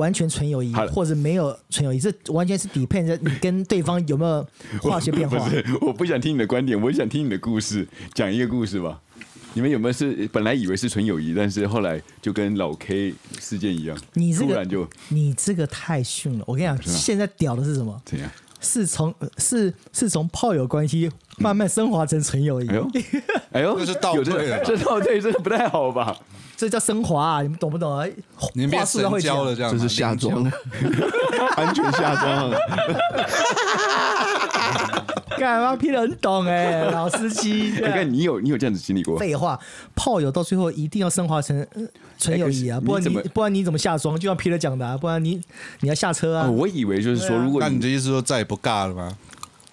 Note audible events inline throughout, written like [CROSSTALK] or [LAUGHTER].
完全纯友谊，或者没有纯友谊，这完全是 depend 在你 [LAUGHS] 跟对方有没有化学变化。不是，我不想听你的观点，我想听你的故事，讲一个故事吧。你们有没有是本来以为是纯友谊，但是后来就跟老 K 事件一样，你这个突然就你这个太逊了。我跟你讲，现在屌的是什么？怎样？是从是是从炮友关系慢慢升华成纯友谊。哎呦，[LAUGHS] 哎呦，这是倒退这倒退，这个不太好吧？这叫升华啊！你们懂不懂啊？你们变神交了，这样这是下装了。[LAUGHS] 安全下装。干嘛批的很懂哎、[LAUGHS] 老司机。你看你有你有这样子经历过？废话，炮友到最后一定要升华成呃纯友谊啊！不然你你怎么不然你怎么下庄？就像皮特讲的、啊，不然你你要下车啊！哦我以为就是说，如果那你的意思说再也不尬了吗？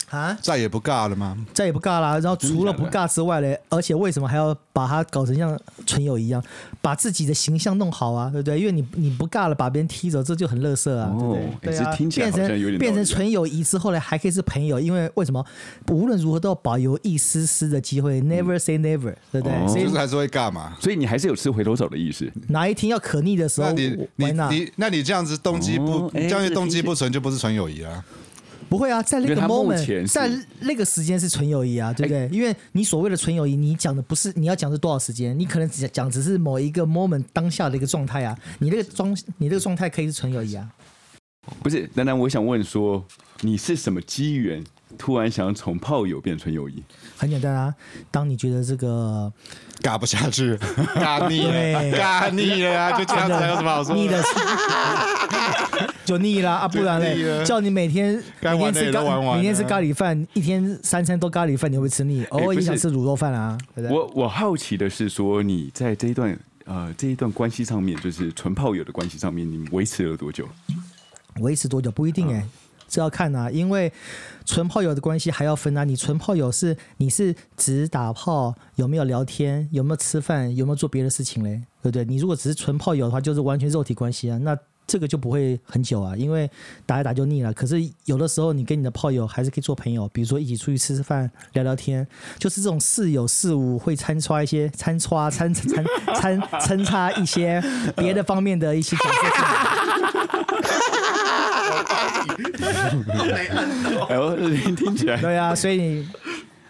啊，再也不尬了吗？再也不尬啦。然后除了不尬之外嘞，而且为什么还要把它搞成像纯友谊一样，把自己的形象弄好啊？对不对？因为你你不尬了，把别人踢走，这就很乐色啊，对不对？哦对啊，哎这听起来变成变成纯友谊之后呢，还可以是朋友，因为为什么？无论如何都要保留一丝丝的机会，never say never，对不对？哦所以就是还是会尬嘛。所以你还是有吃回头草的意思。哪一天要可逆的时候，那你你你，那你这样子动机不，这样子动机不纯就不是纯友谊啊。不会啊，在那个 moment，在那个时间是纯友谊啊，对不对？因为你所谓的纯友谊，你讲的不是你要讲的是多少时间，你可能只讲只是某一个 moment 当下的一个状态啊，你那个状你那个状态可以是纯友谊啊。不是，丹丹，我想问说，你是什么机缘突然想要从炮友变纯友谊？很简单啊，当你觉得这个尬不下去，[LAUGHS] 尬腻了，[LAUGHS] 尬腻了啊！就这样子，还有什么好说的？[LAUGHS] 就腻啦啊，不然嘞，叫你每天每天吃咖每天吃咖喱饭，一天三餐都咖喱饭，你会不会吃腻？偶尔也想吃卤肉饭啊，对不对？我我好奇的是说，你在这一段呃这一段关系上面，就是纯炮友的关系上面，你维持了多久？维持多久不一定哎、这要看啊，因为纯炮友的关系还要分啊。你纯炮友是你是只打炮，有没有聊天，有没有吃饭，有没有做别的事情嘞？对不对？你如果只是纯炮友的话，就是完全肉体关系啊，那这个就不会很久啊，因为打一打就腻了。可是有的时候你跟你的炮友还是可以做朋友，比如说一起出去吃吃饭、聊聊天，就是这种似有似无，会参差一些参差参参参参差一些别的方面的一些角色进来。[LAUGHS] 哎呦，这听起来，对啊，所以你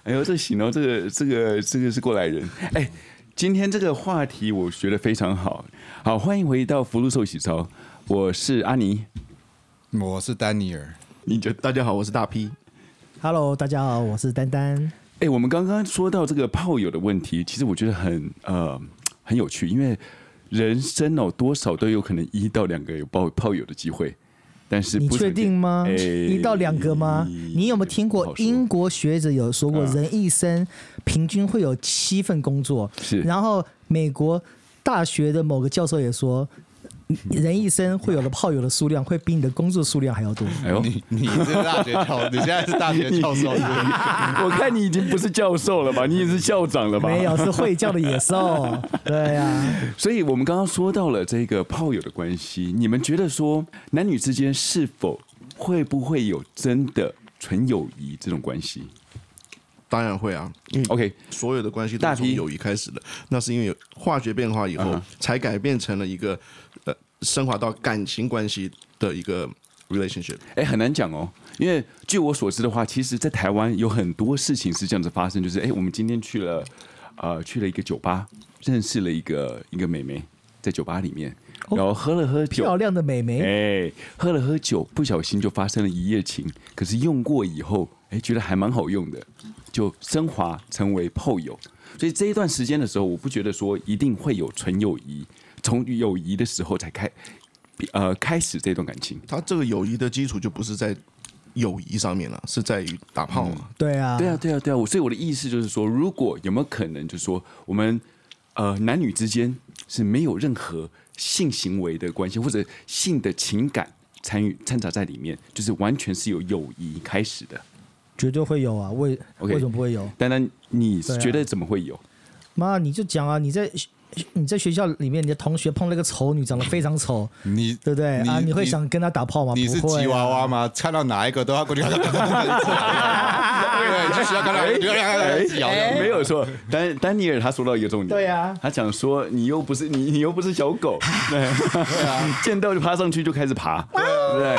哎呦，这行哦，这个这个这个是过来人。哎，今天这个话题我觉得非常好，好，欢迎回到福禄寿喜烧，我是阿尼，我是丹尼尔，你就大家好，我是大 P。Hello，大家好，我是丹丹。哎，我们刚刚说到这个炮友的问题，其实我觉得很呃很有趣，因为人生哦多少都有可能一到两个有炮炮友的机会，但是你确定吗？哎一到两个吗？你有没有听过英国学者有说过，啊人一生平均会有七份工作？是然后美国大学的某个教授也说，人一生会有的炮友的数量会比你的工作数量还要多。哎呦，你你是大学教，你现在是大学教授是是 [LAUGHS] 我看你已经不是教授了吧？你也是校长了吧？没有，是会叫的野兽。[LAUGHS] 对呀、所以我们刚刚说到了这个炮友的关系，你们觉得说男女之间是否会不会有真的纯友谊这种关系当然会啊，因为？OK，所有的关系都是从友谊开始的，那是因为有化学变化以后才改变成了一个呃升华到感情关系的一个 relationship。哎，很难讲哦，因为据我所知的话，其实，在台湾有很多事情是这样子发生，就是哎，我们今天去了呃去了一个酒吧，认识了一个一个美眉，在酒吧里面，然后喝了喝酒，漂亮的美眉，哎，喝了喝酒，不小心就发生了一夜情。可是用过以后，哎，觉得还蛮好用的，就升华成为炮友。所以这一段时间的时候，我不觉得说一定会有纯友谊，从友谊的时候才开，呃，开始这段感情。他这个友谊的基础就不是在友谊上面了，是在于打炮嘛。对啊，对啊，对啊，对啊。我所以我的意思就是说，如果有没有可能，就是说我们呃男女之间是没有任何性行为的关系，或者性的情感参与掺杂在里面，就是完全是由友谊开始的。绝对会有啊。为为什么不会有？丹丹，你对啊觉得怎么会有？妈，你就讲啊！你在你在学校里面，你的同学碰了个丑女，长得非常丑，你对不对你啊？你会想跟她打炮吗？你是吉娃娃吗？看到哪一个都要过去，[LAUGHS] 对，去学校看到摇摇。没有错，丹丹尼尔他说到一个重点，对呀他讲说你又不是你你又不是小狗，对啊，见到就爬上去就开始爬，对不对？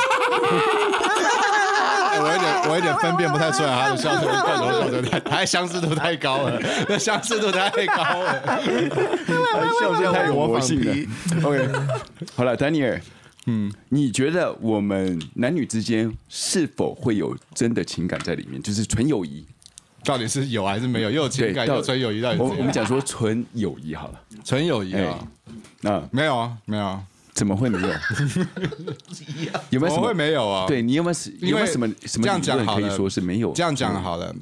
我有点，分辨不太出来他的笑声跟罐头笑声太，[LAUGHS] 他相似度太高了，那相似度太高了。笑声太有魔性了。[LAUGHS] OK，[LAUGHS] 好了，丹尼尔，嗯，你觉得我们男女之间是否会有真的情感在里面？就是纯友谊？到底是有还是没有？又有情感，又纯友谊，到底我我们讲说纯友谊好了，纯友谊啊？那没有啊，没有啊，怎么会没有？[LAUGHS] 有没有什么怎么会没有啊？对你有没有有因为没有什么什么这样理论可以讲好了说是没有？这样讲好了，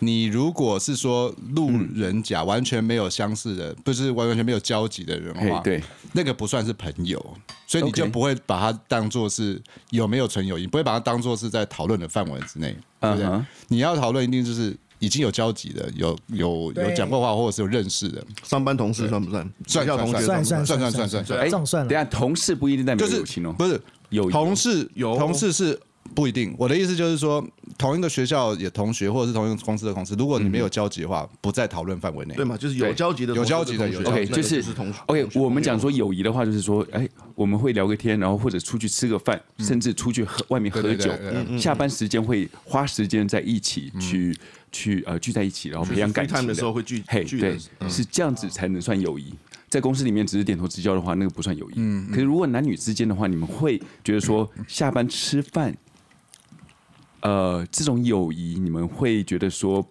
你如果是说路人甲完全没有相似的，不是完全没有交集的人的话，对，那个不算是朋友，所以你就不会把它当做是有没有纯友谊，不会把它当做是在讨论的范围之内，对不对嗯哼？你要讨论一定就是已经有交集的，有有有讲过话，或者是有认识的，上班同事算不算？算学校同学算不算？算算算算算，哎，这种算了。等下同事不一定代表就是友情哦，不是有同事有。同事是不一定。我的意思就是说，同一个学校也同学，或者是同一个公司的同事，如果你没有交集的话，不在讨论范围内。对嘛？就是有交集的有交集的 OK，就是 OK 我们讲说友谊的话，就是说，哎，我们会聊个天，然后或者出去吃个饭，甚至出去喝外面喝酒下班时间会花时间在一起去去呃聚在一起，然后培养感情的时候会聚嘿，对，是这样子才能算友谊。在公司里面只是点头之交的话，那个不算友谊。嗯可是如果男女之间的话，你们会觉得说下班吃饭，呃，这种友谊，你们会觉得说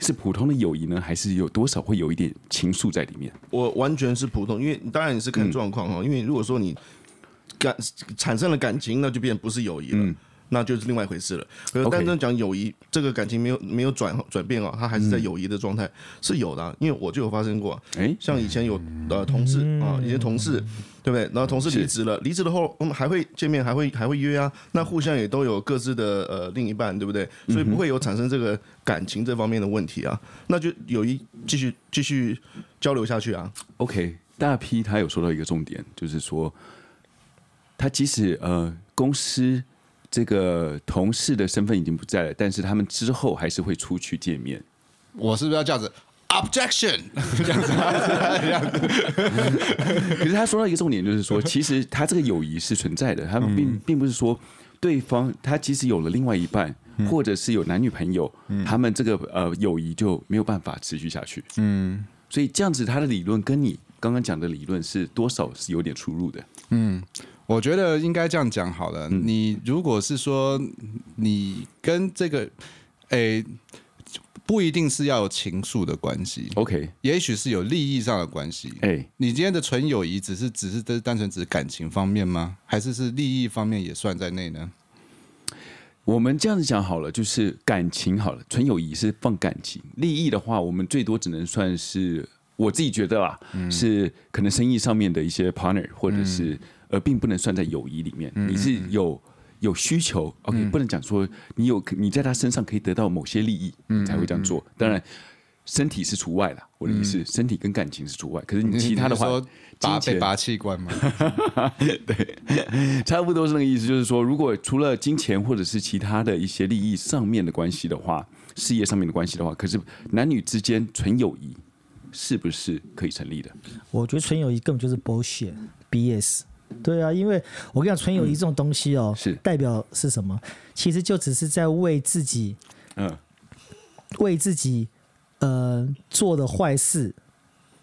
是普通的友谊呢，还是有多少会有一点情愫在里面？我完全是普通，因为当然你是看状况哈。因为如果说你感产生了感情，那就变不是友谊了，那就是另外一回事了。可是单纯讲友谊，这个感情没有没有转转变啊，他还是在友谊的状态是有的啊。因为我就有发生过啊，哎，像以前有呃同事啊，以前同事对不对？然后同事离职了，离职了后我们还会见面，还会还会约啊。那互相也都有各自的呃另一半，对不对？所以不会有产生这个感情这方面的问题啊。那就友谊继续继续交流下去啊。OK，大 P 他有说到一个重点，就是说，他即使呃公司这个同事的身份已经不在了，但是他们之后还是会出去见面。我是不是要这样子？Objection！这样子可是他说到一个重点，就是说，其实他这个友谊是存在的，他并并不是说对方他即使有了另外一半，或者是有男女朋友，他们这个呃友谊就没有办法持续下去。嗯，所以这样子他的理论跟你刚刚讲的理论是多少是有点出入的。我觉得应该这样讲好了。你如果是说你跟这个，诶，不一定是要有情愫的关系，OK，也许是有利益上的关系。哎，你今天的纯友谊只是只是单单纯只是感情方面吗？还是是利益方面也算在内呢？我们这样子讲好了，就是感情好了，纯友谊是放感情，利益的话，我们最多只能算是我自己觉得啦，是可能生意上面的一些 partner，或者是呃，并不能算在友谊里面。你是有有需求，OK，不能讲说你有你在他身上可以得到某些利益，才会这样做。当然，身体是除外了，我的意思，身体跟感情是除外。可是你其他的话拔被拔器官吗？[LAUGHS] 对差不多是那个意思，就是说，如果除了金钱或者是其他的一些利益上面的关系的话，事业上面的关系的话，可是男女之间纯友谊是不是可以成立的？我觉得纯友谊根本就是 bullshit BS。对啊，因为我跟你讲，纯友谊这种东西哦，是代表是什么？其实就只是在为自己嗯，为自己呃做的坏事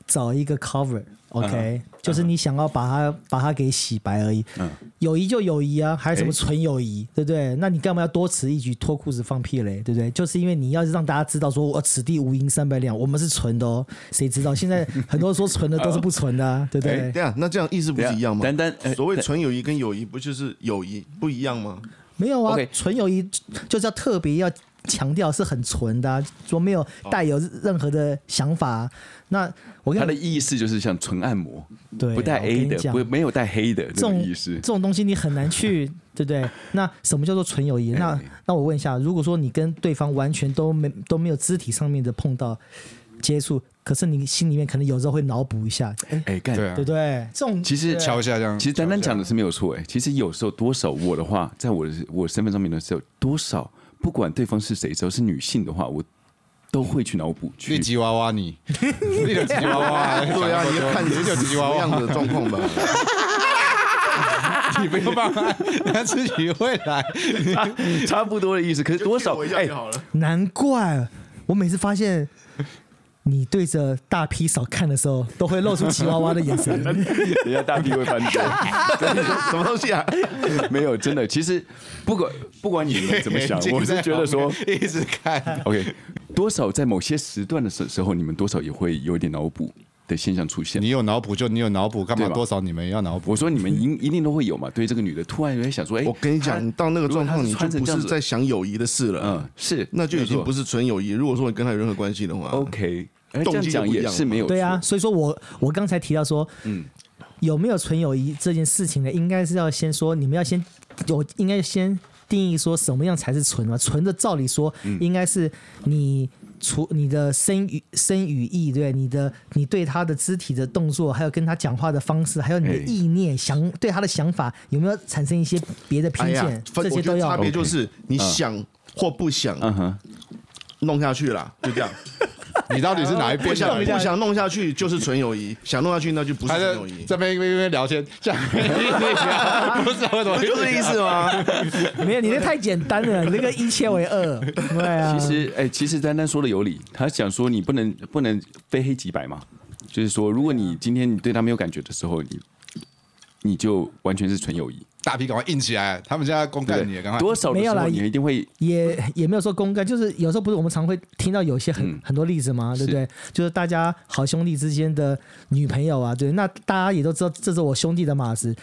找一个 cover。OK，、就是你想要把它把它给洗白而已。嗯友谊就友谊啊，还有什么哎纯友谊，对不对？那你干嘛要多此一举，脱裤子放屁嘞？对不对？就是因为你要让大家知道说，我此地无银三百两，我们是纯的哦。谁知道现在很多说纯的都是不纯的、啊，对不对？对啊，那这样意思不是一样吗？单单呃所谓纯友谊跟友谊不就是友谊不一样吗？没有啊纯友谊就是要特别要强调是很纯的、啊，说没有带有任何的想法、啊。那我跟他的意思就是像纯按摩，对不带 A 的，不没有带黑的这这种种意思这。种东西你很难去，[LAUGHS] 对不对？那什么叫做纯友谊？那哎那我问一下，如果说你跟对方完全都没都没有肢体上面的碰到，接触，可是你心里面可能有时候会脑补一下，哎，哎，干对啊对不对？这种其实对敲一下这样。其实丹丹讲的是没有错，哎，其实有时候多少我的话，在我的我身份上面的时候，多少不管对方是谁，只要是女性的话，我都会去脑补你去。吉娃娃你，你有吉娃娃，[LAUGHS] 对啊，你就看你是有吉娃娃，样的状况吧。[LAUGHS] 你不用帮他，他自己会来。[LAUGHS] 差不多的意思，可是多少哎就，好了。难怪我每次发现你对着大 P 嫂看的时候，都会露出奇娃娃的眼神。[LAUGHS] 人家大 P 会翻桌，[LAUGHS] 什么东西啊？没有真的。其实不管不管你们怎么想，我是觉得说 [LAUGHS] 一直看，，OK，多少在某些时段的时时候，你们多少也会有点脑补的现象出现你。有脑补就你有脑补，干嘛多少你们要脑补？我说你们一一定都会有嘛，对这个女的突然有点想说，哎，我跟你讲，你到那个状况，你就不是在想友谊的事了，嗯，是，那就已经不是是纯友谊。如果说你跟他有任何关系的话 OK。哎，动这样讲也机不一样是没有对啊，所以说我我刚才提到说，嗯有没有纯友谊这件事情呢？应该是要先说，你们要先有，应该先定义说什么样才是纯嘛？纯的照理说，嗯应该是你除你的声语声语意，对你的你对他的肢体的动作，还有跟他讲话的方式，还有你的哎意念想对他的想法有没有产生一些别的偏见？这些都要差。别就是你想或不想嗯哼，弄下去啦，就这样。你到底是哪一不边的？想不想弄下去就是纯友谊，[LAUGHS] 想弄下去那就不是纯友谊。这边一边一边聊天，这样 [LAUGHS] 不是为什么？[LAUGHS] 就是这意思吗？没有，你那太简单了，你那个一切为二，对啊。其实，哎，其实丹丹说的有理，他想说你不能不能非黑即白嘛，就是说，如果你今天你对他没有感觉的时候，你你就完全是纯友谊，大批赶快硬起来！他们现在公对不对？干你，赶快多少没有啦时候你一定会也也没有说公开，就是有时候不是我们常会听到有一些很、嗯很多例子嘛，对不对？就是大家好兄弟之间的女朋友啊，对，那大家也都知道这是我兄弟的马子，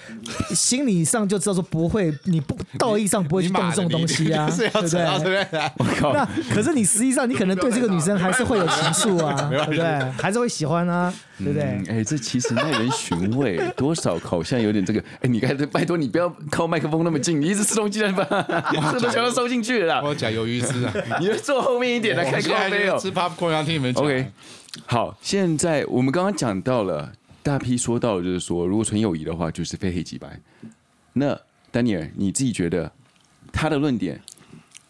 心理上就知道说不会，你不道义上不会去动这种东西啊，对不对？我靠，那可是你实际上你可能对这个女生还是会有情愫啊，[LAUGHS] 对不对？还是会喜欢啊，对不对？嗯，哎，这其实耐人寻味，多少好像有点这个，哎，你该拜托你不要靠麦克风那么近，你一直吃东西在吧，这都全都收进去了啦，我讲鱿鱼丝啊，[LAUGHS] 你坐后面一点来开咖啡哦。吃 popcorn 要听你们讲。OK，好，现在我们刚刚讲到了，大批说到了，就是说，如果纯友谊的话，就是非黑即白。那丹尼尔，你自己觉得他的论点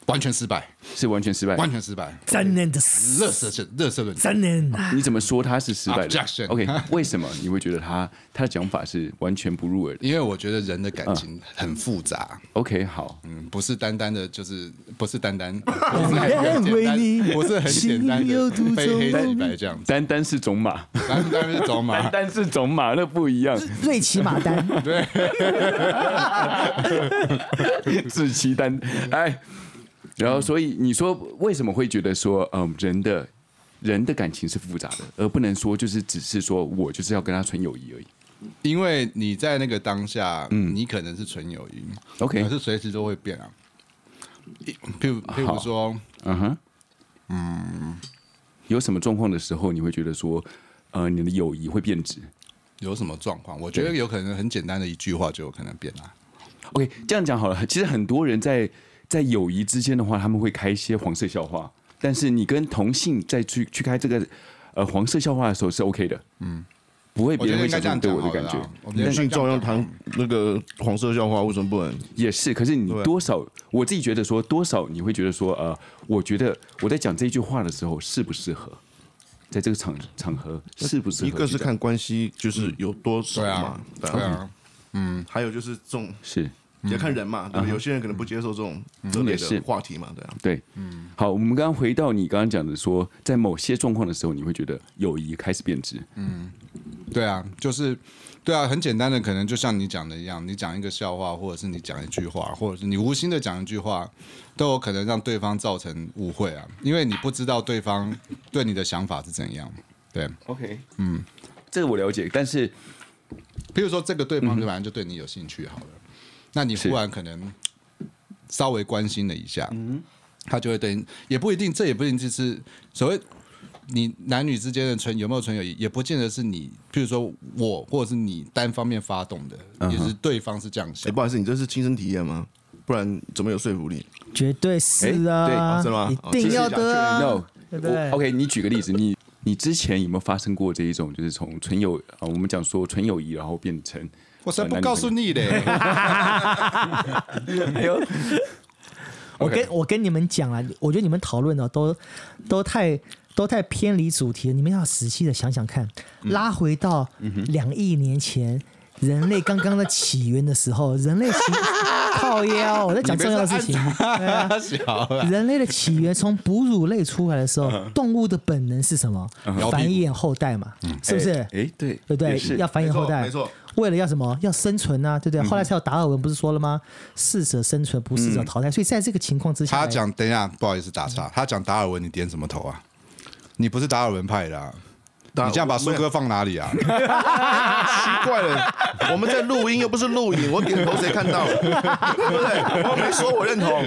完全失败，是完全失败？完全失败，真的是乐色是热色论。三年。啊，你怎么说他是失败的？Objection？OK，[LAUGHS] 为什么？你会觉得他他的讲法是完全不入耳的？因为我觉得人的感情很复杂，？OK，好，嗯，不是单单的，就是不是单单，[LAUGHS] 不两为你不是很简单的独非黑即白这样子，丹丹是种马，单单是种马。单单是种马，那不一样，瑞奇马丹，志奇丹，哎，然后所以你说为什么会觉得说，嗯，人的人的感情是复杂的，而不能说就是只是说我就是要跟他纯友谊而已。因为你在那个当下，嗯你可能是纯友谊 OK 可是随时都会变啊。一譬如譬如说，嗯哼，嗯，有什么状况的时候，你会觉得说，呃，你的友谊会变质有什么状况？我觉得有可能很简单的一句话就有可能变啊。？OK，这样讲好了。其实很多人在在友谊之间的话，他们会开一些黄色笑话，但是你跟同性再去去开这个呃黄色笑话的时候是 OK 的，嗯，不会别人会我觉。得应该想对我的感觉啦。我们女性照样谈那个黄色笑话，为什么不能？也是，可是你多少，我自己觉得说多少，你会觉得说，呃，我觉得我在讲这句话的时候适不适合，在这个场场合适不适合？一个是看关系，就是有多少嘛。对啊，，对对啊，还有就是这种是也看人嘛，对吧？有些人可能不接受这种这类也是。的话题嘛，对啊。对，嗯，好，我们刚刚回到你刚刚讲的说，在某些状况的时候，你会觉得友谊开始变质，嗯。对啊，就是对啊，很简单的，可能就像你讲的一样，你讲一个笑话，或者是你讲一句话，或者是你无心的讲一句话，都有可能让对方造成误会啊，因为你不知道对方对你的想法是怎样。对，OK，嗯，这个我了解，但是譬如说这个对方本来就对你有兴趣好了，那你忽然可能稍微关心了一下，他就会对你，也不一定，这也不一定就是所谓你男女之间的纯有没有纯友谊，也不见得是你，譬如说我或者是你单方面发动的，也是对方是这样哎，想。不好意思，你这是亲身体验吗？不然怎么有说服力？绝对是哎对啊，哦是吗？一定要的啊，no，对不对？我 OK，你举个例子，你你之前有没有发生过这一种，就是从纯友啊，我们讲说纯友谊，然后变成我才不告诉你嘞！[LAUGHS] 哎呦，我跟我跟你们讲啊，我觉得你们讨论的都都太都太偏离主题了。你们要仔细的想想看，拉回到两亿年前。人类刚刚的起源的时候，人类起 [LAUGHS] 靠腰，我在讲重要的事情。人类的起源从哺乳类出来的时候，动物的本能是什么？繁衍后代嘛，是不是？哎，对，对不对？要繁衍后代，没错。为了要什么？要生存啊，对不对？后来才有达尔文不是说了吗？适者生存，不适者淘汰。所以在这个情况之下，他讲，等一下，不好意思打岔。他讲达尔文，你点什么头啊？你不是达尔文派的。你这样把苏哥放哪里啊？[LAUGHS] 奇怪了，我们在录音又不是录影，我点头谁看到？对不对？我没说我认同，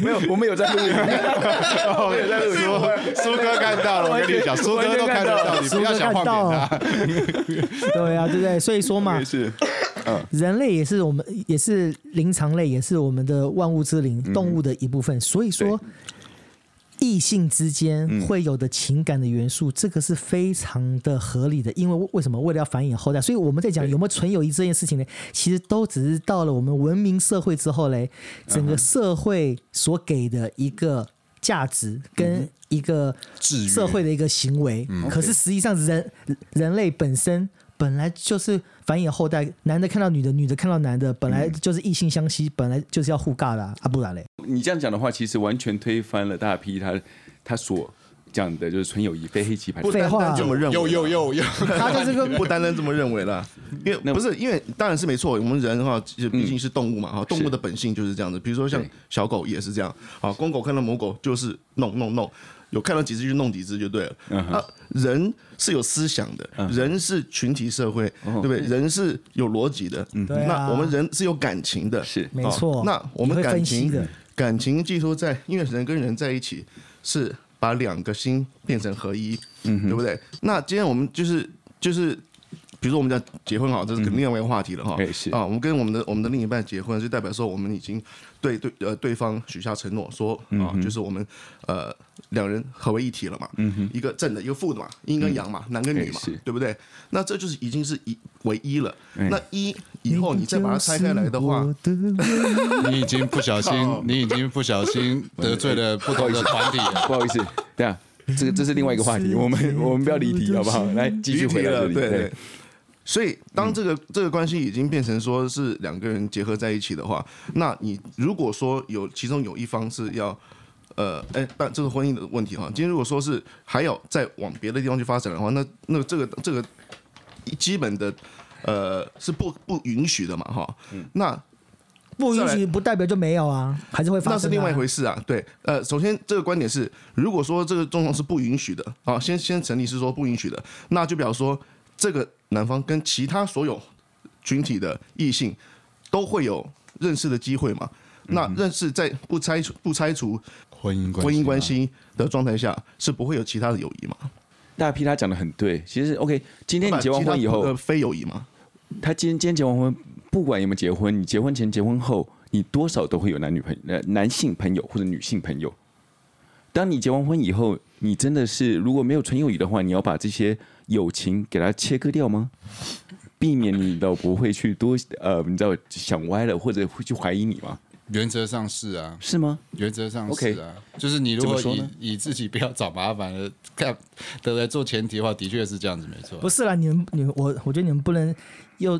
没有，我们有在录音，我们有在录音。苏哥看到了，我跟你讲，苏哥都看得到，你不要想晃点他。对啊，对不对？所以说嘛，是，人类也是我们，也是灵长类，也是我们的万物之灵，动物的一部分。所以说。异性之间会有的情感的元素，嗯、这个是非常的合理的。因为为什么？为了要繁衍后代，所以我们在讲有没有纯友谊这件事情呢？其实都只是到了我们文明社会之后嘞，整个社会所给的一个价值跟一个社会的一个行为。嗯、可是实际上人人类本身本来就是繁衍后代，男的看到女的，女的看到男的，本来就是异性相吸，本来就是要互尬的啊，啊不然嘞。你这样讲的话，其实完全推翻了大批他他所讲的，就是纯友谊非黑棋牌。不单单这么认为，有有有有，他就是个不单单这么认为了。因为不是因为当然是没错，我们人的话毕竟是动物嘛，哈，动物的本性就是这样子。比如说像小狗也是这样，啊，公狗看到母狗就是弄弄弄，有看到几只就弄几只就对了。啊，人是有思想的，人是群体社会，对不对？人是有逻辑的，那我们人是有感情的，是没错。那我们感情。感情寄托在，因为人跟人在一起是把两个心变成合一，对不对？那今天我们就是就是，比如说我们讲结婚好，这是另外一个话题了哈。嗯、啊，我们跟我们的我们的另一半结婚，就代表说我们已经对对呃对方许下承诺，说啊，嗯、就是我们呃。两人合为一体了嘛？嗯哼，一个正的，一个负的嘛，阴跟阳嘛，男跟女嘛，对不对？那这就是已经是一为一了。那一以后你再把它拆开来的话，你已经不小心，[LAUGHS] 你已经不小心得罪了不同的团体。[LAUGHS] 不好意思，对啊，这个这是另外一个话题，我们我们不要离题好不好？来继续回来。对对。所以当这个这个关系已经变成说是两个人结合在一起的话，那你如果说有其中有一方是要。呃，哎，但这个婚姻的问题哈，今天如果说是还要再往别的地方去发展的话，那那这个这个基本的呃是不不允许的嘛哈。嗯。那不允许不代表就没有啊，还是会发生。那是另外一回事啊。对，呃，首先这个观点是，如果说这个状况是不允许的啊，先先成立是说不允许的，那就表示说这个男方跟其他所有群体的异性都会有认识的机会嘛。那认识在不拆除不拆除。婚姻婚姻关系的状态下是不会有其他的友谊嘛？大 P 他讲的很对，其实 OK，今天你结完婚以后，非友谊吗？他今天今天结完婚，不管有没有结婚，你结婚前结婚后，你多少都会有男女朋友、男性朋友或者女性朋友。当你结完婚以后，你真的是如果没有纯友谊的话，你要把这些友情给它切割掉吗？避免你都不会去多呃，你知道想歪了，或者会去怀疑你吗？原则上是啊，是吗？原则上是啊，Okay. 就是你如果以以自己不要找麻烦的看的来做前提的话，的确是这样子，没错。不是啦，你们你们我我觉得你们不能又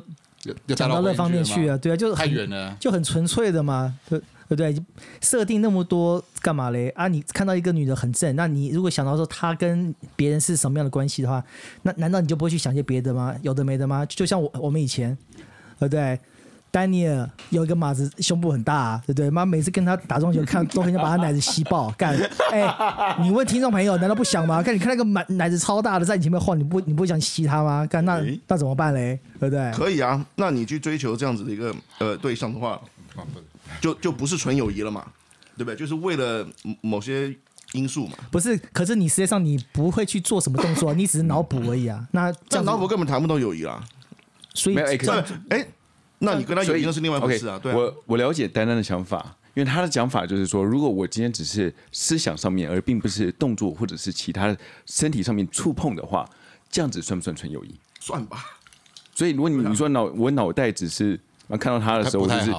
讲到那方面去啊，对啊，就是太远了，就很纯粹的嘛，对对不对？设定那么多干嘛嘞？啊，你看到一个女的很正，那你如果想到说她跟别人是什么样的关系的话，那难道你就不会去想些别的吗？有的没的吗？就像我我们以前，对不对？丹尼尔有一个马子，胸部很大，啊，对不对？妈每次跟他打撞球，看都很想把他奶子吸爆。[LAUGHS] 干，哎、欸，你问听众朋友，难道不想吗？看，你看那个奶奶子超大的在你前面晃，你不你不会想吸他吗？干，那那怎么办嘞？对不对？可以啊，那你去追求这样子的一个呃对象的话，就就不是纯友谊了嘛，对不对？就是为了某些因素嘛。不是，可是你实际上你不会去做什么动作，你只是脑补而已啊。[LAUGHS] 那这样脑补根本谈不到友谊啊。所以，哎、欸，那你跟他友谊那是另外一回事啊。对，啊，我我了解丹丹的想法，因为他的讲法就是说，如果我今天只是思想上面，而并不是动作或者是其他身体上面触碰的话，这样子算不算纯友谊？算吧。所以如果你你说脑我脑袋只是看到他的时候，就是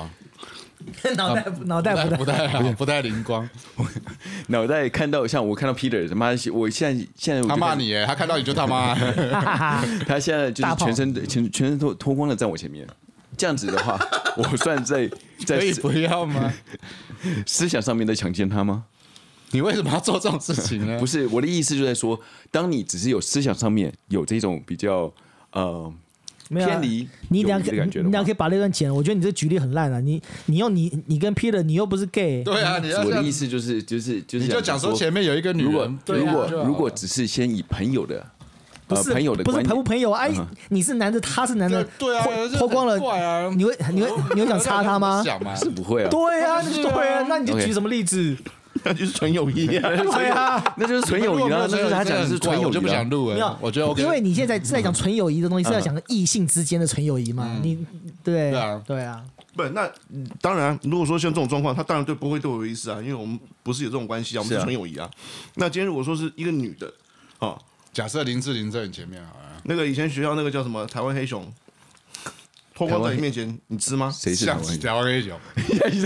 [LAUGHS] 脑袋脑袋不太好，不太灵光。[LAUGHS] 脑袋看到像我看到 Peter，他妈，我现在现在他骂你耶，他看到你就他妈。[LAUGHS] 他现在就是全身全全身脱脱光了在我前面，这样子的话，我算在在可以不要吗？思想上面在强奸他吗？你为什么要做这种事情呢？不是我的意思，就在说，当你只是有思想上面有这种比较呃。偏离，你两个，你两个可以把那段剪了。我觉得你这举例很烂啊！你你用你你跟 Peter，你又不是 gay。对啊，你我的意思就是就是就是，你就讲说前面有一个女人，如果如果如果只是先以朋友的，不是朋友的，不是朋不朋友？哎，你是男的，他是男的，对啊，脱光了，你会你会你会想插他吗？是不会啊。对啊，对啊，那你就举什么例子？那就是纯友谊啊！[LAUGHS] 对啊，那就是纯友谊啊！那就是他讲的是纯友谊，我就不想录了。没有我觉得，因为你现在是在讲纯友谊的东西，是要讲异性之间的纯友谊嘛？你对啊，对啊。不，那当然，如果说像这种状况，他当然对不会对我有意思啊，因为我们不是有这种关系啊，我们是纯友谊啊。那今天如果说是一个女的，哦，假设林志玲在你前面好了，那个以前学校那个叫什么台湾黑熊。脱光在你面前，你知吗？谁是台湾黑熊？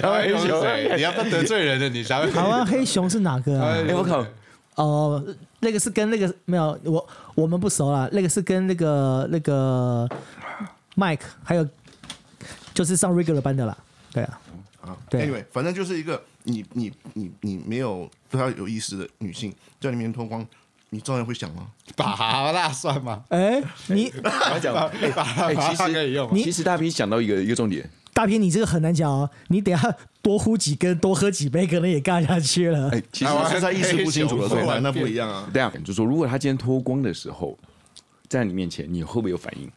台湾黑熊，[LAUGHS] 你要不得罪人的，你台湾黑熊是哪个啊？哎，我靠！哦，那个是跟那个没有我我们不熟啦。那个是跟那个那个 Mike 还有就是上 regular 班的啦。对啊，啊，对，Anyway，反正就是一个你你你你没有对他有意思的女性在里面脱光。你照样会想吗？把那算吗？哎，你我讲，哎，其实可以用。其实大 P 想到一个一个重点，大平你这个很难讲哦。你等下多呼几根，多喝几杯，可能也干下去了。哎，其实现在意识不清楚了，对吧，那不一样啊。这样就说，如果他今天脱光的时候，在你面前，你会不会有反应？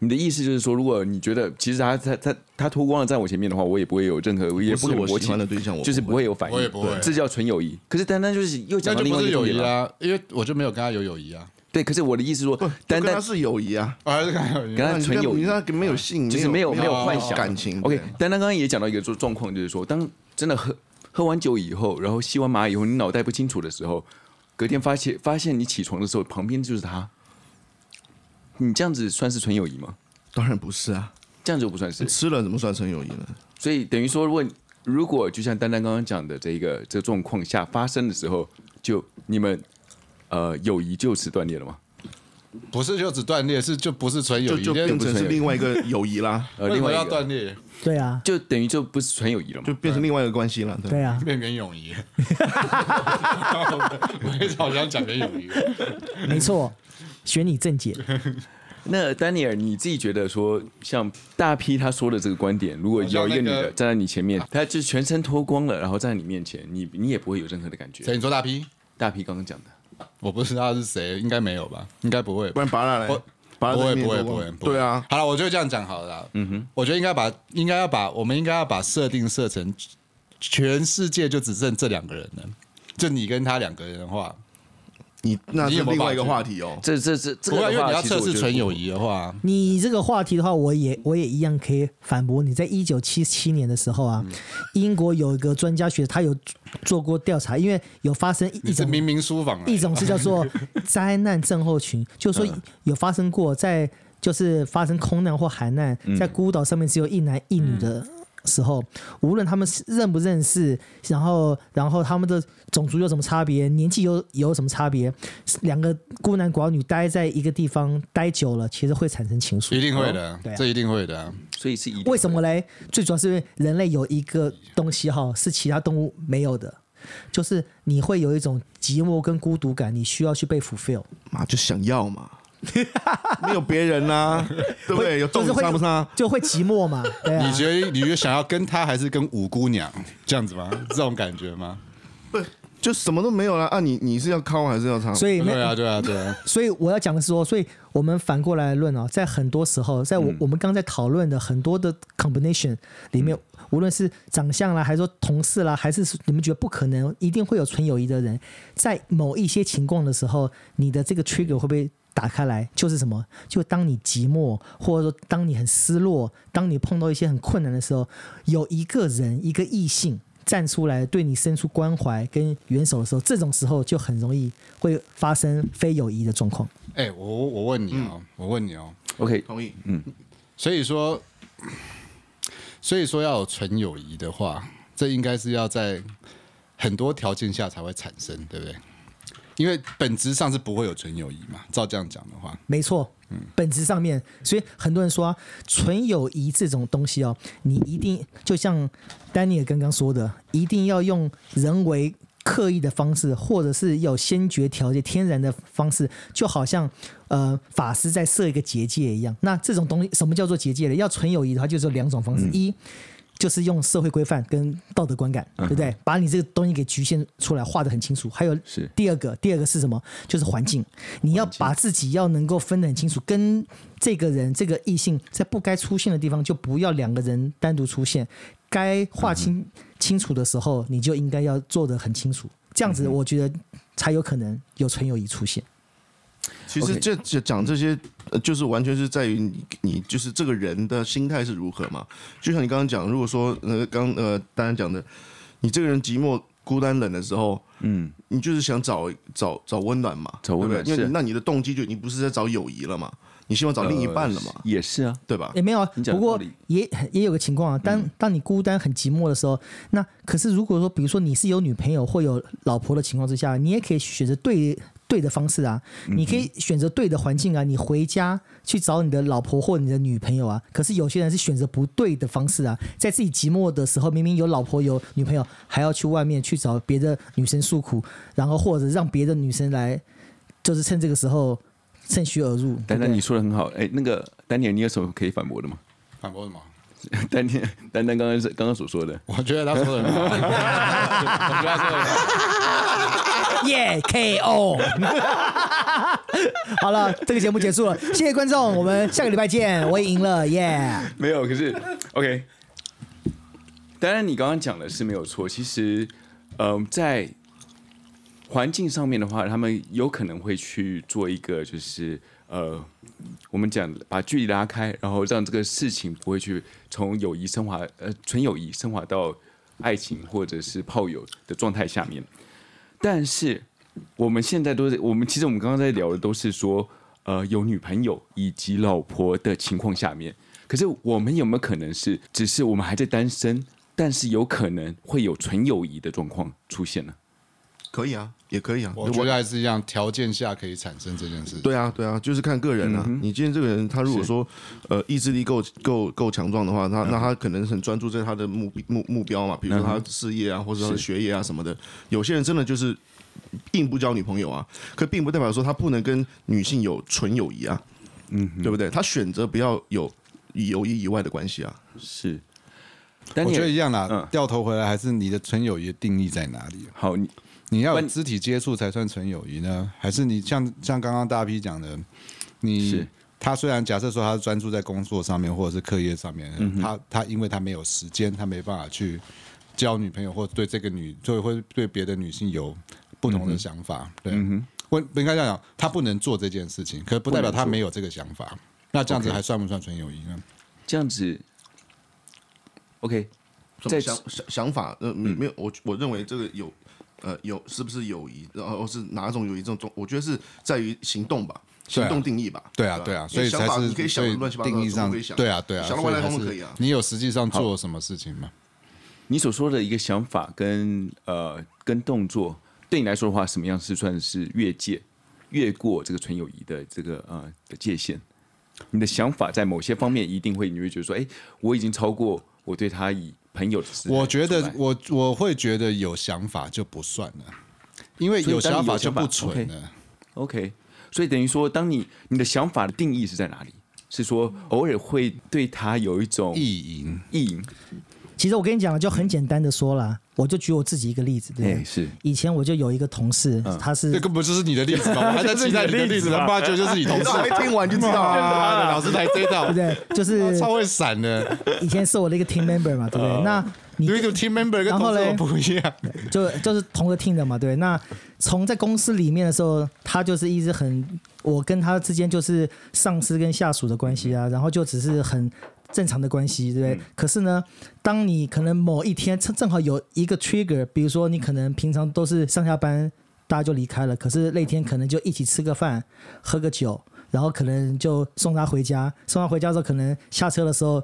你的意思就是说，如果你觉得其实他他他他脱光了在我前面的话，我也不会有任何，也不是我喜欢的对象，就是不会有反应，我也不会，这叫纯友谊。可是单单就是又讲到另外一个友谊啊，因为我就没有跟他有友谊啊。对，可是我的意思说，单单是友谊啊，还是跟他跟他纯友谊，他没有性，就是没有没有幻想。感情。OK，丹丹刚刚也讲到一个状状况，就是说，当真的喝喝完酒以后，然后吸完麻以后，你脑袋不清楚的时候，隔天发现发现你起床的时候，旁边就是他，你这样子算是纯友谊吗？当然不是啊，这样就不算是吃了怎么算纯友谊呢？所以等于说，如果如果就像丹丹刚刚讲的这一个这个状况下发生的时候，就你们呃友谊就此断裂了吗？不是就此断裂，是就不是纯友谊，就变成是另外一个友谊啦。呃，另外要断裂，对啊，就等于就不是纯友谊了嘛，就变成另外一个关系了。对啊，变成友谊。[LAUGHS] [LAUGHS] 我也好想讲点友谊。没错，选你正解。[LAUGHS] 那丹尼尔，你自己觉得说，像大 P 他说的这个观点，如果有一个女的站在你前面，她就全身脱光了，然后站在你面前，你你也不会有任何的感觉。你说大 P？大 P 刚刚讲的，我不知道是谁，应该没有吧？应该不会，不然拔下来，不会不会不会，对啊。好了，我就这样讲好了。嗯哼，我觉得应该把应该要把我们应该要把设定设成全世界就只剩这两个人了，就你跟他两个人的话。你那是另外一个话题哦。这这这，不过因为你要测试纯友谊的话，你这个话题的话，我也我也一样可以反驳你。在一九七七年的时候啊，英国有一个专家学，他有做过调查，因为有发生一种明明书房，一种是叫做 [LAUGHS] 灾难症候群，就是说有发生过在就是发生空难或海难，在孤岛上面只有一男一女的。时候，无论他们认不认识，然后然后他们的种族有什么差别，年纪有有什么差别，两个孤男寡女待在一个地方待久了，其实会产生情愫，一定会的，哦、对、啊，这一定会的，所以是一为什么嘞？最主要是因为人类有一个东西哈，是其他动物没有的，就是你会有一种寂寞跟孤独感，你需要去被 fulfill，嘛就想要嘛。[LAUGHS] 没有别人啦，[LAUGHS] 对不对？有动物上不上？就会寂寞嘛。[LAUGHS] 你觉得你觉得想要跟他还是跟五姑娘这样子吗？这种感觉吗？不，就什么都没有了啊！你你是要靠还是要唱？所以对啊对啊对啊。所以我要讲的是说，所以我们反过来论啊，在很多时候，在我我们刚在讨论的很多的 combination 里面，无论是长相啦，还是说同事啦，还是你们觉得不可能，一定会有纯友谊的人，在某一些情况的时候，你的这个 trigger 会不会？打开来，就是什么？就当你寂寞，或者说当你很失落，当你碰到一些很困难的时候，有一个人，一个异性站出来对你伸出关怀跟援手的时候，这种时候就很容易会发生非友谊的状况。哎、欸，我我问你哦，我问你哦，OK，同意，嗯，所以说，所以说要有纯友谊的话，这应该是要在很多条件下才会产生，对不对？因为本质上是不会有纯友谊嘛，照这样讲的话，没错，嗯，本质上面，所以很多人说啊，纯友谊这种东西哦，你一定就像丹尼尔刚刚说的，一定要用人为刻意的方式，或者是有先决条件、天然的方式，就好像呃法师在设一个结界一样。那这种东西，什么叫做结界呢？要纯友谊的话，就是有两种方式，嗯、一。就是用社会规范跟道德观感，对不对？把你这个东西给局限出来，画得很清楚。还有是第二个，第二个是什么？就是环境。你要把自己要能够分得很清楚，跟这个人、这个异性在不该出现的地方，就不要两个人单独出现。该划清清楚的时候，你就应该要做得很清楚。这样子，我觉得才有可能有纯友谊出现。其实这这讲这些，就是完全是在于你你就是这个人的心态是如何嘛。就像你刚刚讲，如果说呃刚呃大家讲的，你这个人寂寞孤单冷的时候，嗯，你就是想找找找温暖嘛，找温暖，因为那你的动机就你不是在找友谊了嘛，你希望找另一半了嘛，也是啊，对吧？也没有啊，不过也也有个情况啊，当当你孤单很寂寞的时候，那可是如果说比如说你是有女朋友或有老婆的情况之下，你也可以选择对。对的方式啊，你可以选择对的环境啊，你回家去找你的老婆或你的女朋友啊。可是有些人是选择不对的方式啊，在自己寂寞的时候，明明有老婆有女朋友，还要去外面去找别的女生诉苦，然后或者让别的女生来，就是趁这个时候趁虚而入。丹丹，你说的很好，哎，那个丹尼，你有什么可以反驳的吗？反驳什么？[LAUGHS] 丹丹丹丹刚刚是刚刚所说的，我觉得他说的很好，[LAUGHS] 我觉得他说的很好。耶、yeah, [LAUGHS] KO！好了，这个节目结束了，谢谢观众，我们下个礼拜见。我也赢了，耶、yeah！没有，可是 OK。当然，你刚刚讲的是没有错。其实，嗯、呃，在环境上面的话，他们有可能会去做一个，就是呃，我们讲把距离拉开，然后让这个事情不会去从友谊升华，呃，纯友谊升华到爱情或者是炮友的状态下面。但是我们现在都在我们其实我们刚刚在聊的都是说，呃，有女朋友以及老婆的情况下面，可是我们有没有可能是只是我们还在单身，但是有可能会有纯友谊的状况出现呢？可以啊，也可以啊，我觉得还是一样条件下可以产生这件事。对啊，对啊，就是看个人啊。嗯、你今天这个人，他如果说呃意志力够够够强壮的话，他那他可能很专注在他的目目目标嘛，比如说他事业啊，或者他的学业啊什么的。有些人真的就是并不交女朋友啊，可并不代表说他不能跟女性有纯友谊啊，嗯，对不对？他选择不要有友谊以外的关系啊。是，但我觉得一样啦。嗯、掉头回来，还是你的纯友谊的定义在哪里？好，你。你要有肢体接触才算纯友谊呢？还是你像像刚刚大 P 讲的，你是他虽然假设说他是专注在工作上面或者是课业上面，嗯、他他因为他没有时间，他没办法去交女朋友，或者对这个女就会对别的女性有不同的想法。嗯、对，嗯、我不应该这样讲，他不能做这件事情，可不代表他没有这个想法。那这样子还算不算纯友谊呢？这样子，OK，在想想想法，呃，没有，我我认为这个有。呃，友是不是友谊？然后是哪种友谊？这种我觉得是在于行动吧，行动定义吧。对啊，对啊，所以才是你可以想乱七八糟，定义上可以想。对啊，对啊，想到外太空可以啊。你有实际上做什么事情吗？你所说的一个想法跟呃跟动作，对你来说的话，什么样是算是越界、越过这个纯友谊的这个呃的界限？你的想法在某些方面一定会，你会觉得说，哎，我已经超过我对他以。朋友我觉得我我会觉得有想法就不算了，因为有想法就不纯了。OK，所以等于说，当你你的想法的定义是在哪里？是说偶尔会对他有一种意淫，意淫。其实我跟你讲了，就很简单的说了，我就举我自己一个例子，对，是。以前我就有一个同事，他是这根本就是你的例子吗？[LAUGHS] 还在期待你的例子，他妈就就是你同事，[LAUGHS] 没听完就知道啊，老师才知道，对不对？就是超会闪的。以前是我的一个 team member 嘛，对不对？那你 team member 跟同事不一样，就就是同个 team 的嘛，对。那从在公司里面的时候，他就是一直很，我跟他之间就是上司跟下属的关系啊，然后就只是很正常的关系，对不对？嗯、可是呢，当你可能某一天正正好有一个 trigger，比如说你可能平常都是上下班大家就离开了，可是那天可能就一起吃个饭，喝个酒，然后可能就送他回家，送他回家之后，可能下车的时候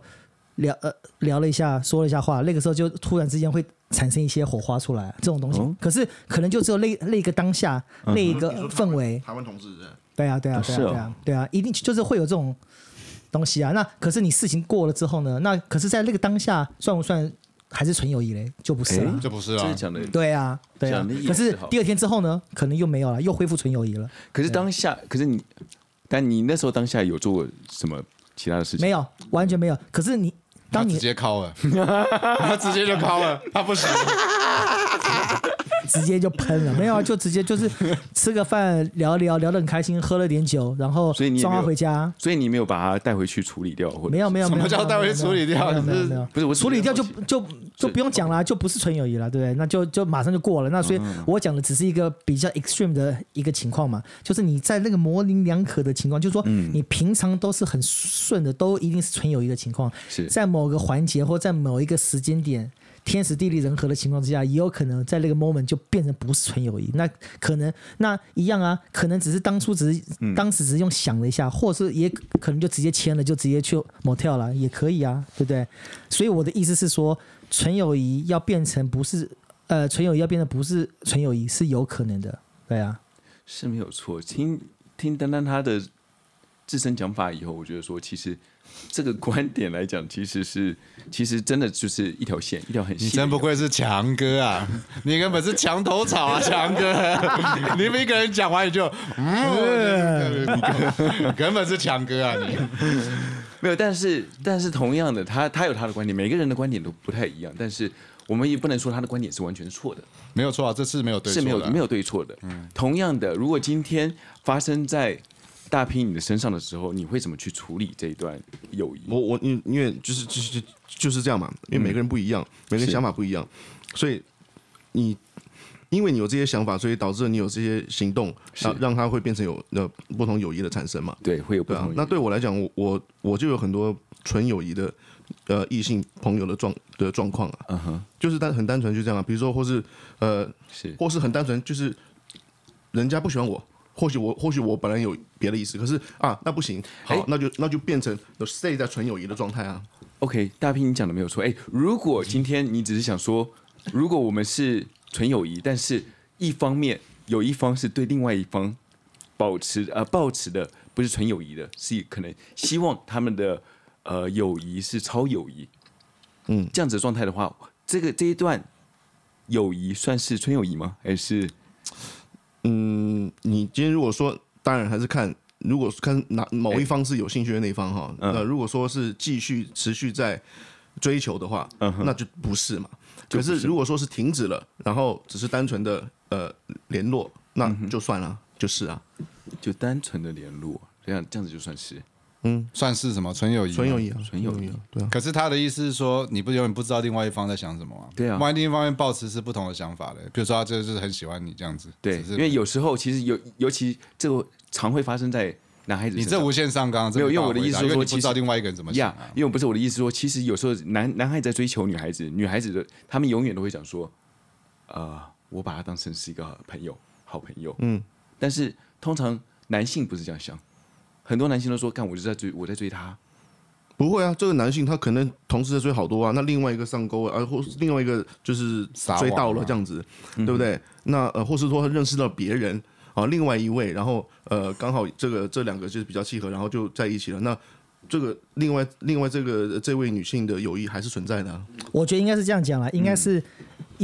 聊呃聊了一下，说了一下话，那个时候就突然之间会。产生一些火花出来，这种东西，哦、可是可能就只有那那个当下、嗯、那一个氛围。台湾同志对啊，对啊，对啊，对啊，一定就是会有这种东西啊。那可是你事情过了之后呢？那可是在那个当下算不算还是纯友谊嘞？就不是了，就不是了。对啊，对啊。可是第二天之后呢？可能又没有了，又恢复纯友谊了。可是当下，可是你，但你那时候当下有做过什么其他的事情？没有，完全没有。可是你。当你直接敲了，[LAUGHS] 他直接就敲了，他不行。[LAUGHS] 直接就喷了，没有啊，就直接就是吃个饭聊聊，聊得很开心，喝了点酒，然后送他回家。所以你没有把他带回去处理掉，或者没有没有没有，什么叫带回去处理掉？没有没有，不是我处理掉就就就不用讲了，就不是纯友谊了，对不对？那就就马上就过了。那所以我讲的只是一个比较 extreme 的一个情况嘛，就是你在那个模棱两可的情况，就是说你平常都是很顺的，都一定是纯友谊的情况，在某个环节或在某一个时间点。天时地利人和的情况之下，也有可能在那个 moment 就变成不是纯友谊。那可能那一样啊，可能只是当初只是、嗯、当时只是用想了一下，或者是也可能就直接签了，就直接去 motel 了，也可以啊，对不对？所以我的意思是说，纯友谊要变成不是呃，纯友谊要变成不是纯友谊是有可能的，对啊，是没有错。听听丹丹他的自身讲法以后，我觉得说其实。[LAUGHS] 这个观点来讲，其实是其实真的就是一条线，一条很细。你真不愧是强哥啊！[LAUGHS] 你根本是墙头草啊，[LAUGHS] 强哥！你们一个人讲完你就，嗯，根本是强哥啊！你没有，但是但是同样的，他他有他的观点，每个人的观点都不太一样。但是我们也不能说他的观点是完全错的，没有错啊，这次没有对错，是没有没有对错的。嗯，同样的，如果今天发生在。大批你的身上的时候，你会怎么去处理这一段友谊？我我因因为就是就是就是这样嘛，因为每个人不一样，嗯、每个人想法不一样，所以你因为你有这些想法，所以导致了你有这些行动，让让它会变成有呃不同友谊的产生嘛？对，会有不同、啊。那对我来讲，我我我就有很多纯友谊的呃异性朋友的状的状况啊，嗯哼，就是单很单纯就这样啊，比如说或是呃是或是很单纯就是人家不喜欢我。或许我或许我本来有别的意思，可是啊，那不行，好，欸、那就那就变成 stay 在纯友谊的状态啊。OK，大 P 你讲的没有错。哎、欸，如果今天你只是想说，如果我们是纯友谊，但是一方面有一方是对另外一方保持呃保持的不是纯友谊的，是可能希望他们的呃友谊是超友谊，嗯，这样子的状态的话，这个这一段友谊算是纯友谊吗？还是？嗯，你今天如果说，当然还是看，如果看哪某一方是有兴趣的那一方哈，那、欸、如果说是继续持续在追求的话，嗯、那就不是嘛。可是如果说是停止了，然后只是单纯的呃联络，那就算了，嗯、就是啊，就单纯的联络，这样这样子就算是。嗯，算是什么纯友谊？纯友谊啊，纯友谊。啊对啊。可是他的意思是说，你不永远不知道另外一方在想什么啊？对啊。万一另一方面抱持是不同的想法的，比如说他就是很喜欢你这样子。对。因为有时候其实有，尤其这个常会发生在男孩子。你这无限上纲。没有，因为我的意思是说，不知道另外一个人怎么想啊。因为不是我的意思说，其实有时候男男孩子在追求女孩子，女孩子的他们永远都会讲说，呃，我把他当成是一个朋友，好朋友。嗯。但是通常男性不是这样想。很多男性都说：“干，我就在追，我在追他。”不会啊，这个男性他可能同时在追好多啊。那另外一个上钩啊，或是另外一个就是追到了这样子，对不对？那呃，或是说他认识到别人啊，另外一位，然后呃，刚好这个这两个就是比较契合，然后就在一起了。那这个另外另外这个这位女性的友谊还是存在的啊。我觉得应该是这样讲了，应该是。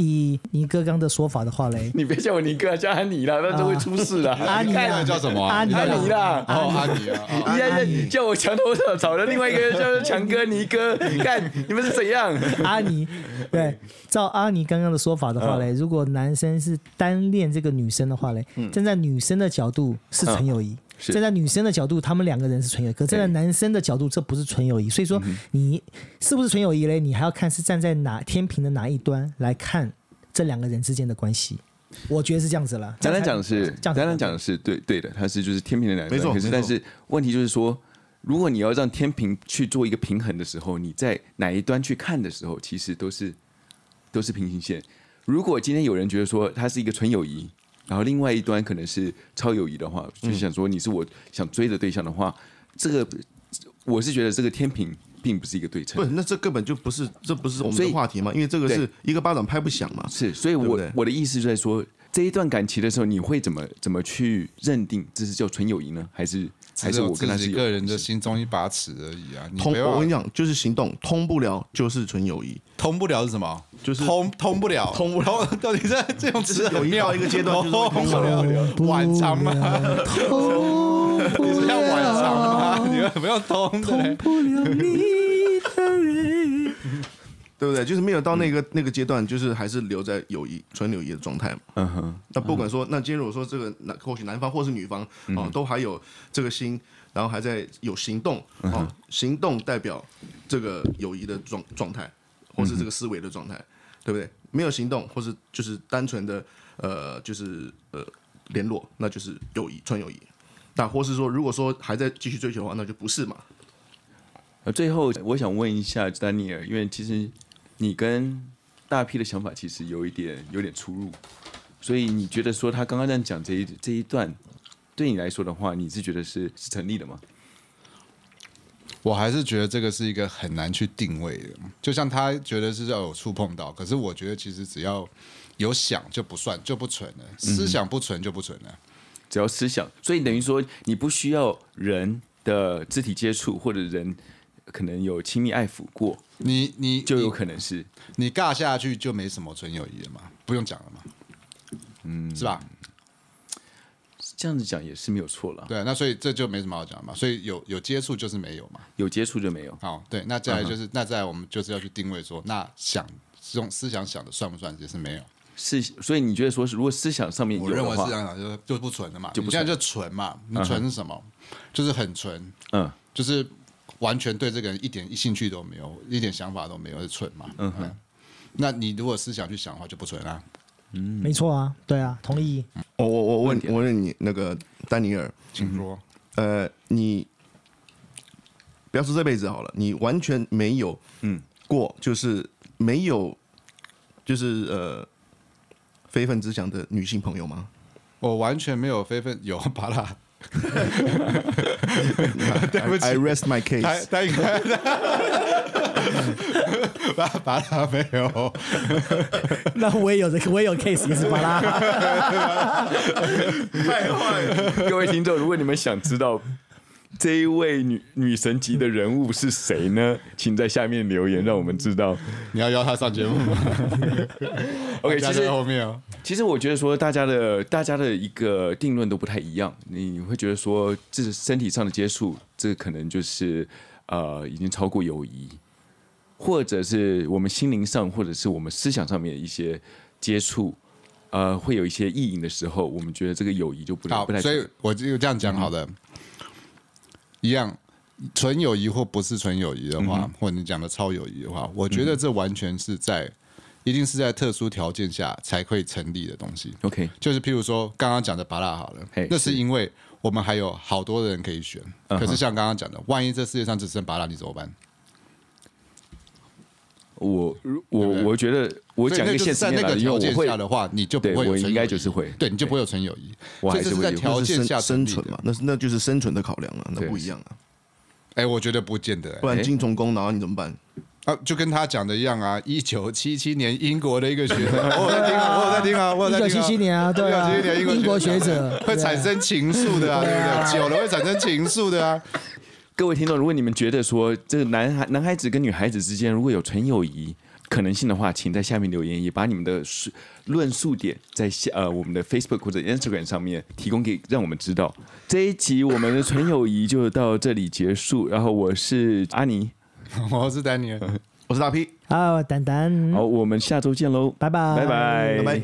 以尼哥刚的说法的话嘞，[LAUGHS] 你别叫我尼哥，叫安妮啦，那就会出事了。[LAUGHS] 阿尼叫什么？阿妮啦，哦，阿尼啊，[LAUGHS] 阿尼叫我墙头草，找了另外一个叫强哥尼哥，看你们是怎样？阿尼，对，照阿尼刚刚的说法的话嘞，如果男生是单恋这个女生的话嘞，站在女生的角度是纯友谊。站在女生的角度，他们两个人是纯友谊；可站在男生的角度，这不是纯友谊。所以说，你是不是纯友谊嘞？你还要看是站在哪天平的哪一端来看这两个人之间的关系。我觉得是这样子了。单单讲的是，这样单单讲的是对对的，他是就是天平的两端。没错没错可是但是问题就是说，如果你要让天平去做一个平衡的时候，你在哪一端去看的时候，其实都是都是平行线。如果今天有人觉得说他是一个纯友谊，然后另外一端可能是超友谊的话，就是想说你是我想追的对象的话，这个我是觉得这个天平并不是一个对称不。是，那这根本就不是，这不是我们的话题嘛？因为这个是一个巴掌拍不响嘛。是，所以我我的意思就在说，这一段感情的时候，你会怎么怎么去认定这是叫纯友谊呢？还是还是我跟他是个人的心中一把尺而已啊。你通，我跟你讲，就是行动通不了，就是纯友谊。通不了是什么？就是通通不了，通不了到底在这种词很妙一个阶段就是通不了了。晚长吗？[LAUGHS] 你是要晚长了，吗？你们不要通的通。不了你的人。对不对？就是没有到那个那个阶段，就是还是留在友谊纯友谊的状态嘛。嗯哼，那不管说，那今天如果说这个男或许男方或是女方哦，都还有这个心，然后还在有行动哦，行动代表这个友谊的状状态，或是这个思维的状态，对不对？没有行动，或是就是单纯的呃，就是呃联络，那就是友谊纯友谊。那或是说，如果说还在继续追求的话，那就不是嘛。呃，最后我想问一下丹尼尔，因为其实你跟大 P 的想法其实有一点有点出入，所以你觉得说他刚刚这样讲这一这一段，对你来说的话，你是觉得是是成立的吗？我还是觉得这个是一个很难去定位的，就像他觉得是要有触碰到，可是我觉得其实只要有想就不算就不纯了，思想不纯就不纯了。只要思想，所以等于说你不需要人的肢体接触，或者人可能有亲密爱抚过，你你就有可能是你尬下去就没什么纯友谊了嘛，不用讲了嘛，嗯，是吧？这样子讲也是没有错了。对，那所以这就没什么好讲的嘛，所以有有接触就是没有嘛。有接触就没有。好，对，那再来就是，那再来我们就是要去定位说，那想这种思想想的算不算？也是没有。是，所以你觉得说是，如果思想上面有我认为思想想就是就不纯的嘛，就不纯你现在就纯嘛，你纯是什么？就是很纯，嗯，就是完全对这个人一点兴趣都没有，一点想法都没有，是蠢嘛。嗯哼。那你如果思想去想的话，就不纯啊。没错啊，对啊，同意。我我我问我问你那个丹尼尔，请说。呃，你不要说这辈子好了，你完全没有嗯过，就是没有，就是呃非分之想的女性朋友吗？我完全没有非分有巴拉。[LAUGHS] 对不起，I rest my 他 case。他应该巴巴拉没有。那我也有这个，我也有 case 也是巴拉。[LAUGHS] 太坏了！各位听众，如果你们想知道这一位女女神级的人物是谁呢？请在下面留言，让我们知道。你要邀她上节目吗 [LAUGHS] OK，[LAUGHS] 其实后面哦。其实我觉得说，大家的大家的一个定论都不太一样。你会觉得说，这是身体上的接触，这可能就是呃，已经超过友谊，或者是我们心灵上，或者是我们思想上面的一些接触，呃，会有一些意淫的时候，我们觉得这个友谊就不好不太。所以我就这样讲好了，一样纯友谊或不是纯友谊的话，或者你讲的超友谊的话，我觉得这完全是在。一定是在特殊条件下才会成立的东西。OK，就是譬如说刚刚讲的巴拉好了，hey, 那是因为我们还有好多的人可以选。Uh. 可是像刚刚讲的，万一这世界上只剩巴拉，你怎么办？我我我觉得我讲一个现实在那个条件下的话，你就不会有。我应该就是会，对，你就不会有纯友谊。我还是在条件下生存嘛，那那就是生存的考量了，那不一样啊。哎，我觉得不见得，不然金虫功，然后你怎么办？啊，就跟他讲的一样啊！一九七七年，英国的一个学者，[LAUGHS] 我有在听啊，我有在听啊，我有在听。一九七七年啊，对啊，英国学者会产生情愫的啊，对不对？久了会产生情愫的啊。各位听众，如果你们觉得说这个男孩男孩子跟女孩子之间如果有纯友谊可能性的话，请在下面留言，也把你们的论述点在下呃我们的 Facebook 或者 Instagram 上面提供给让我们知道。这一集我们的纯友谊就到这里结束，然后我是阿尼。[LAUGHS] 我是丹尼尔，[LAUGHS] 我是大 P，好，丹丹，好，我们下周见喽，拜拜，拜拜，拜拜。